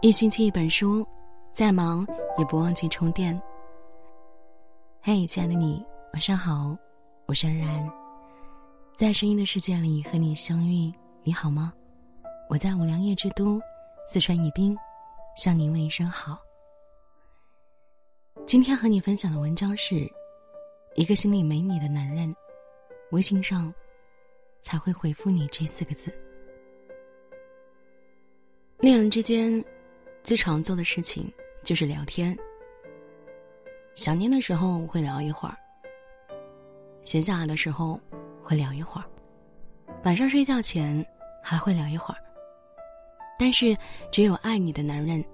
一星期一本书，再忙也不忘记充电。嘿，亲爱的你，晚上好，我是安然，在声音的世界里和你相遇，你好吗？我在五粮液之都四川宜宾，向您问一声好。今天和你分享的文章是：一个心里没你的男人，微信上才会回复你这四个字。恋人之间。最常做的事情就是聊天。想念的时候会聊一会儿，闲下来的时候会聊一会儿，晚上睡觉前还会聊一会儿。但是，只有爱你的男人，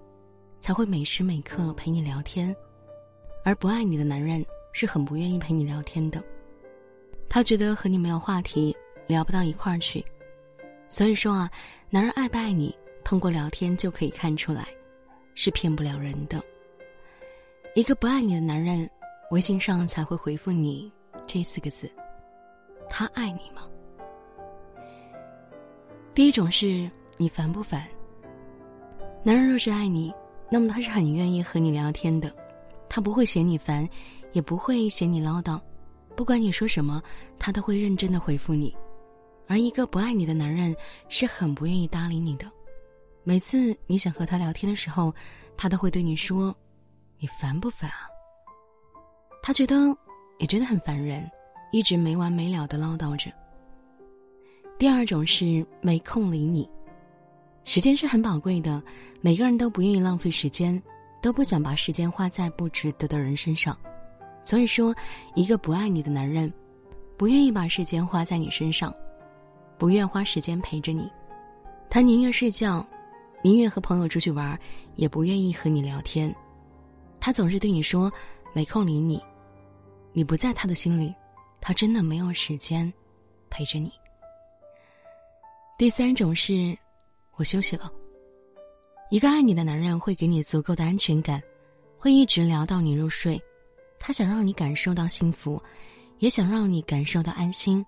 才会每时每刻陪你聊天，而不爱你的男人是很不愿意陪你聊天的。他觉得和你没有话题，聊不到一块儿去。所以说啊，男人爱不爱你，通过聊天就可以看出来。是骗不了人的。一个不爱你的男人，微信上才会回复你这四个字：“他爱你吗？”第一种是你烦不烦？男人若是爱你，那么他是很愿意和你聊天的，他不会嫌你烦，也不会嫌你唠叨，不管你说什么，他都会认真的回复你。而一个不爱你的男人，是很不愿意搭理你的。每次你想和他聊天的时候，他都会对你说：“你烦不烦啊？”他觉得你真的很烦人，一直没完没了的唠叨着。第二种是没空理你，时间是很宝贵的，每个人都不愿意浪费时间，都不想把时间花在不值得的人身上。所以说，一个不爱你的男人，不愿意把时间花在你身上，不愿花时间陪着你，他宁愿睡觉。宁愿和朋友出去玩，也不愿意和你聊天。他总是对你说没空理你，你不在他的心里，他真的没有时间陪着你。第三种是，我休息了。一个爱你的男人会给你足够的安全感，会一直聊到你入睡。他想让你感受到幸福，也想让你感受到安心。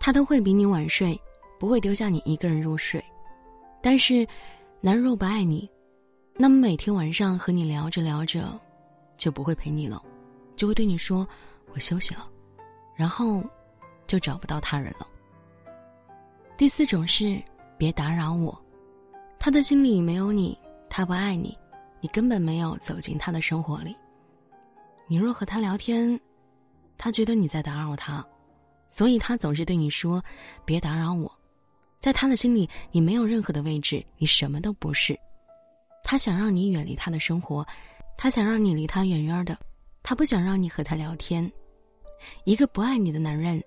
他都会比你晚睡，不会丢下你一个人入睡。但是。男人若不爱你，那么每天晚上和你聊着聊着，就不会陪你了，就会对你说：“我休息了。”然后，就找不到他人了。第四种是别打扰我，他的心里没有你，他不爱你，你根本没有走进他的生活里。你若和他聊天，他觉得你在打扰他，所以他总是对你说：“别打扰我。”在他的心里，你没有任何的位置，你什么都不是。他想让你远离他的生活，他想让你离他远远的，他不想让你和他聊天。一个不爱你的男人，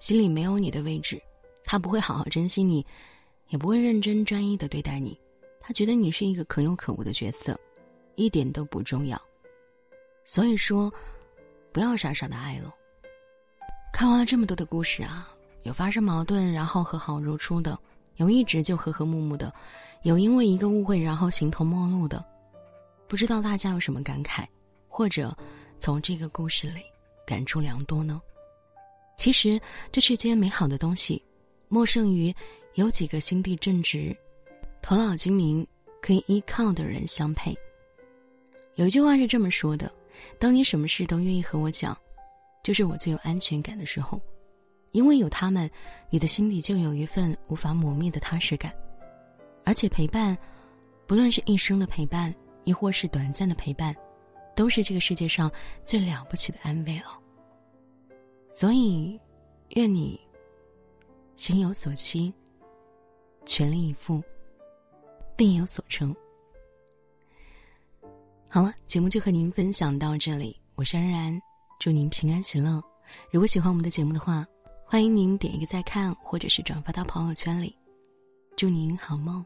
心里没有你的位置，他不会好好珍惜你，也不会认真专一的对待你。他觉得你是一个可有可无的角色，一点都不重要。所以说，不要傻傻的爱了。看完了这么多的故事啊。有发生矛盾然后和好如初的，有一直就和和睦睦的，有因为一个误会然后形同陌路的。不知道大家有什么感慨，或者从这个故事里感触良多呢？其实这世间美好的东西，莫胜于有几个心地正直、头脑精明、可以依靠的人相配。有一句话是这么说的：当你什么事都愿意和我讲，就是我最有安全感的时候。因为有他们，你的心里就有一份无法磨灭的踏实感，而且陪伴，不论是一生的陪伴，亦或是短暂的陪伴，都是这个世界上最了不起的安慰了。所以，愿你心有所期，全力以赴，定有所成。好了，节目就和您分享到这里，我是安然，祝您平安喜乐。如果喜欢我们的节目的话，欢迎您点一个再看，或者是转发到朋友圈里。祝您好梦。